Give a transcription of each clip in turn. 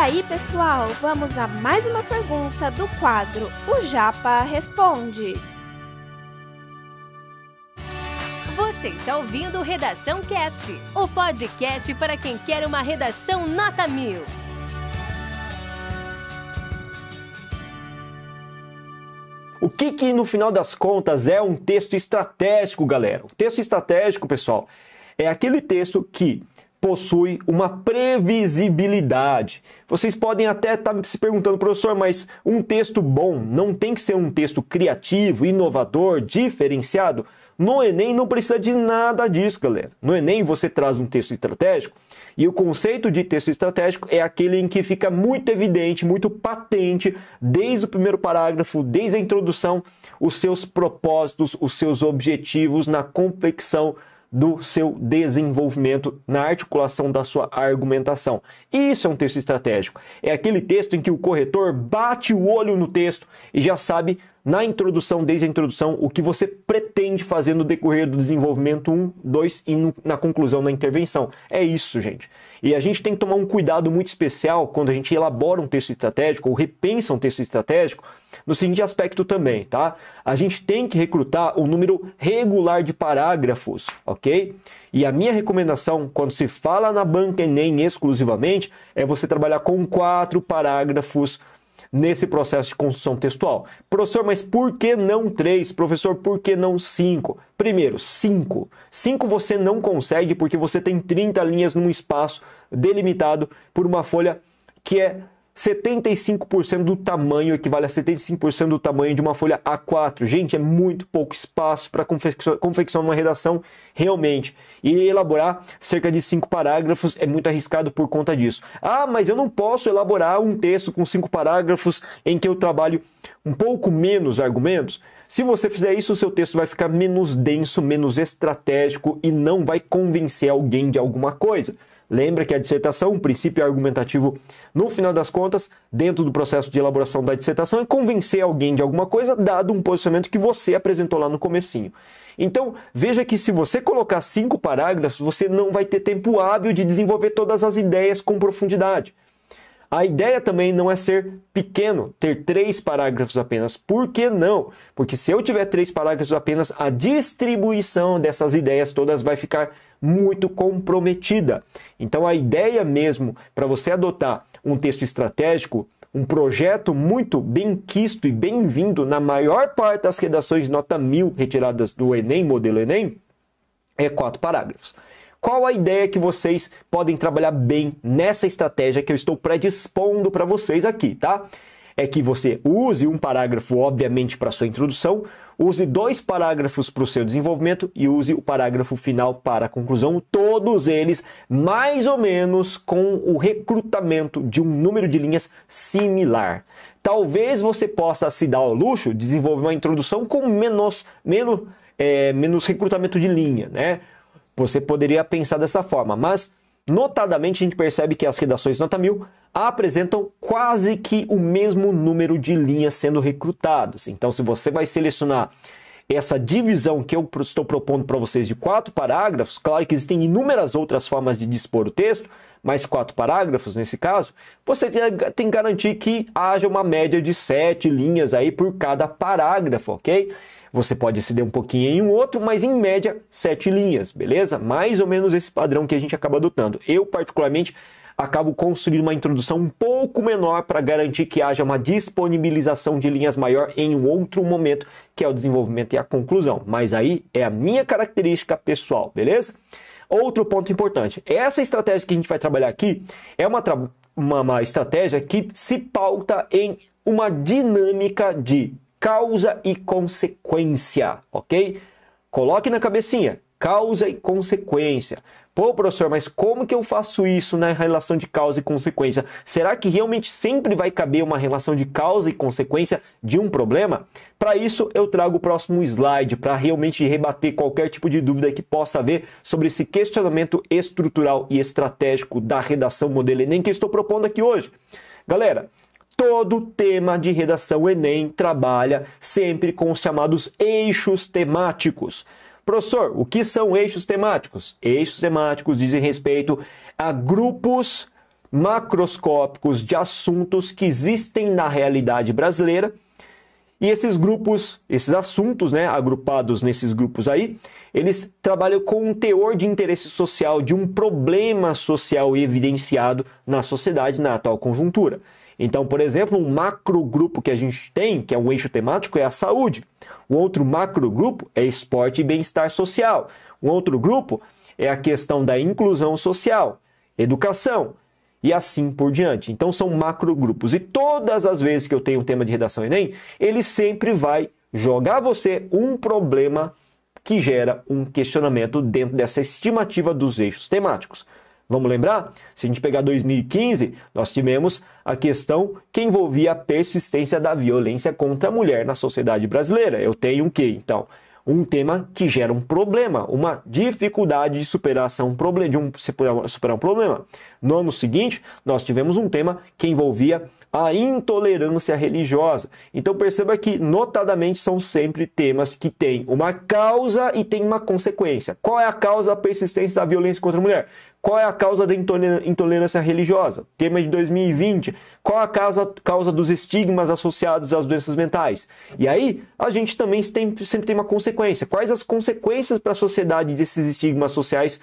aí, pessoal, vamos a mais uma pergunta do quadro O Japa Responde. Você está ouvindo Redação Cast, o podcast para quem quer uma redação nota mil. O que, que no final das contas é um texto estratégico, galera? O texto estratégico, pessoal, é aquele texto que possui uma previsibilidade. Vocês podem até estar tá se perguntando, professor, mas um texto bom não tem que ser um texto criativo, inovador, diferenciado? No Enem não precisa de nada disso, galera. No Enem você traz um texto estratégico e o conceito de texto estratégico é aquele em que fica muito evidente, muito patente, desde o primeiro parágrafo, desde a introdução, os seus propósitos, os seus objetivos na confecção do seu desenvolvimento, na articulação da sua argumentação. Isso é um texto estratégico. É aquele texto em que o corretor bate o olho no texto e já sabe na introdução, desde a introdução, o que você pretende fazer no decorrer do desenvolvimento 1, 2 e no, na conclusão da intervenção. É isso, gente. E a gente tem que tomar um cuidado muito especial quando a gente elabora um texto estratégico ou repensa um texto estratégico, no seguinte aspecto também, tá? A gente tem que recrutar um número regular de parágrafos, ok? E a minha recomendação, quando se fala na banca Enem exclusivamente, é você trabalhar com quatro parágrafos nesse processo de construção textual. Professor, mas por que não três? Professor, por que não cinco? Primeiro, cinco. Cinco você não consegue porque você tem 30 linhas num espaço delimitado por uma folha que é 75% do tamanho, equivale a 75% do tamanho de uma folha A4. Gente, é muito pouco espaço para confeccionar uma redação realmente. E elaborar cerca de cinco parágrafos é muito arriscado por conta disso. Ah, mas eu não posso elaborar um texto com cinco parágrafos em que eu trabalho um pouco menos argumentos. Se você fizer isso, o seu texto vai ficar menos denso, menos estratégico e não vai convencer alguém de alguma coisa. Lembra que a dissertação, o princípio argumentativo, no final das contas, dentro do processo de elaboração da dissertação, é convencer alguém de alguma coisa, dado um posicionamento que você apresentou lá no comecinho. Então, veja que se você colocar cinco parágrafos, você não vai ter tempo hábil de desenvolver todas as ideias com profundidade. A ideia também não é ser pequeno, ter três parágrafos apenas. Por que não? Porque se eu tiver três parágrafos apenas, a distribuição dessas ideias todas vai ficar muito comprometida. Então, a ideia mesmo para você adotar um texto estratégico, um projeto muito bem quisto e bem-vindo na maior parte das redações nota mil retiradas do Enem, modelo Enem, é quatro parágrafos. Qual a ideia que vocês podem trabalhar bem nessa estratégia que eu estou predispondo para vocês aqui, tá? É que você use um parágrafo, obviamente, para sua introdução, use dois parágrafos para o seu desenvolvimento e use o parágrafo final para a conclusão, todos eles mais ou menos com o recrutamento de um número de linhas similar. Talvez você possa se dar ao luxo de desenvolver uma introdução com menos, menos, é, menos recrutamento de linha, né? Você poderia pensar dessa forma, mas notadamente a gente percebe que as redações nota 1000 apresentam quase que o mesmo número de linhas sendo recrutadas. Então, se você vai selecionar essa divisão que eu estou propondo para vocês de quatro parágrafos, claro que existem inúmeras outras formas de dispor o texto, mas quatro parágrafos nesse caso, você tem que garantir que haja uma média de sete linhas aí por cada parágrafo, ok? Você pode exceder um pouquinho em um outro, mas em média, sete linhas, beleza? Mais ou menos esse padrão que a gente acaba adotando. Eu, particularmente, acabo construindo uma introdução um pouco menor para garantir que haja uma disponibilização de linhas maior em um outro momento, que é o desenvolvimento e a conclusão. Mas aí é a minha característica pessoal, beleza? Outro ponto importante: essa estratégia que a gente vai trabalhar aqui é uma, uma, uma estratégia que se pauta em uma dinâmica de causa e consequência, ok? Coloque na cabecinha, causa e consequência. Pô, professor, mas como que eu faço isso na relação de causa e consequência? Será que realmente sempre vai caber uma relação de causa e consequência de um problema? Para isso, eu trago o próximo slide para realmente rebater qualquer tipo de dúvida que possa haver sobre esse questionamento estrutural e estratégico da redação modelo Enem que estou propondo aqui hoje. Galera, Todo tema de redação Enem trabalha sempre com os chamados eixos temáticos. Professor, o que são eixos temáticos? Eixos temáticos dizem respeito a grupos macroscópicos de assuntos que existem na realidade brasileira. E esses grupos, esses assuntos, né, agrupados nesses grupos aí, eles trabalham com um teor de interesse social, de um problema social evidenciado na sociedade na atual conjuntura. Então, por exemplo, um macro grupo que a gente tem, que é um eixo temático, é a saúde. O outro macro grupo é esporte e bem-estar social. Um outro grupo é a questão da inclusão social, educação e assim por diante. Então são macro grupos. E todas as vezes que eu tenho um tema de redação Enem, ele sempre vai jogar você um problema que gera um questionamento dentro dessa estimativa dos eixos temáticos. Vamos lembrar? Se a gente pegar 2015, nós tivemos a questão que envolvia a persistência da violência contra a mulher na sociedade brasileira. Eu tenho o quê? Então, um tema que gera um problema, uma dificuldade de superação de um, superar um problema. No ano seguinte, nós tivemos um tema que envolvia a intolerância religiosa. Então perceba que, notadamente, são sempre temas que têm uma causa e têm uma consequência. Qual é a causa da persistência da violência contra a mulher? Qual é a causa da intolerância religiosa? Tema de 2020. Qual é a causa, causa dos estigmas associados às doenças mentais? E aí, a gente também tem, sempre tem uma consequência. Quais as consequências para a sociedade desses estigmas sociais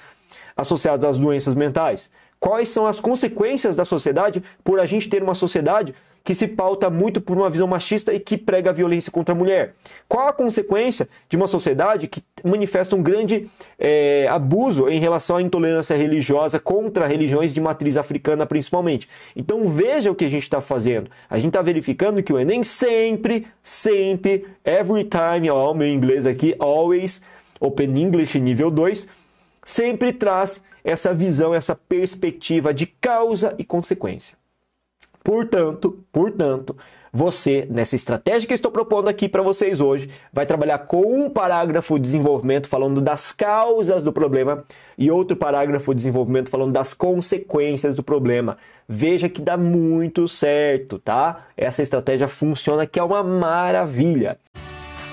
associados às doenças mentais? Quais são as consequências da sociedade por a gente ter uma sociedade que se pauta muito por uma visão machista e que prega a violência contra a mulher? Qual a consequência de uma sociedade que manifesta um grande é, abuso em relação à intolerância religiosa contra religiões de matriz africana, principalmente? Então veja o que a gente está fazendo. A gente está verificando que o Enem sempre, sempre, every time, ó, meu inglês aqui, always, Open English nível 2, sempre traz essa visão, essa perspectiva de causa e consequência. Portanto, portanto, você, nessa estratégia que estou propondo aqui para vocês hoje, vai trabalhar com um parágrafo de desenvolvimento falando das causas do problema e outro parágrafo de desenvolvimento falando das consequências do problema. Veja que dá muito certo, tá? Essa estratégia funciona que é uma maravilha.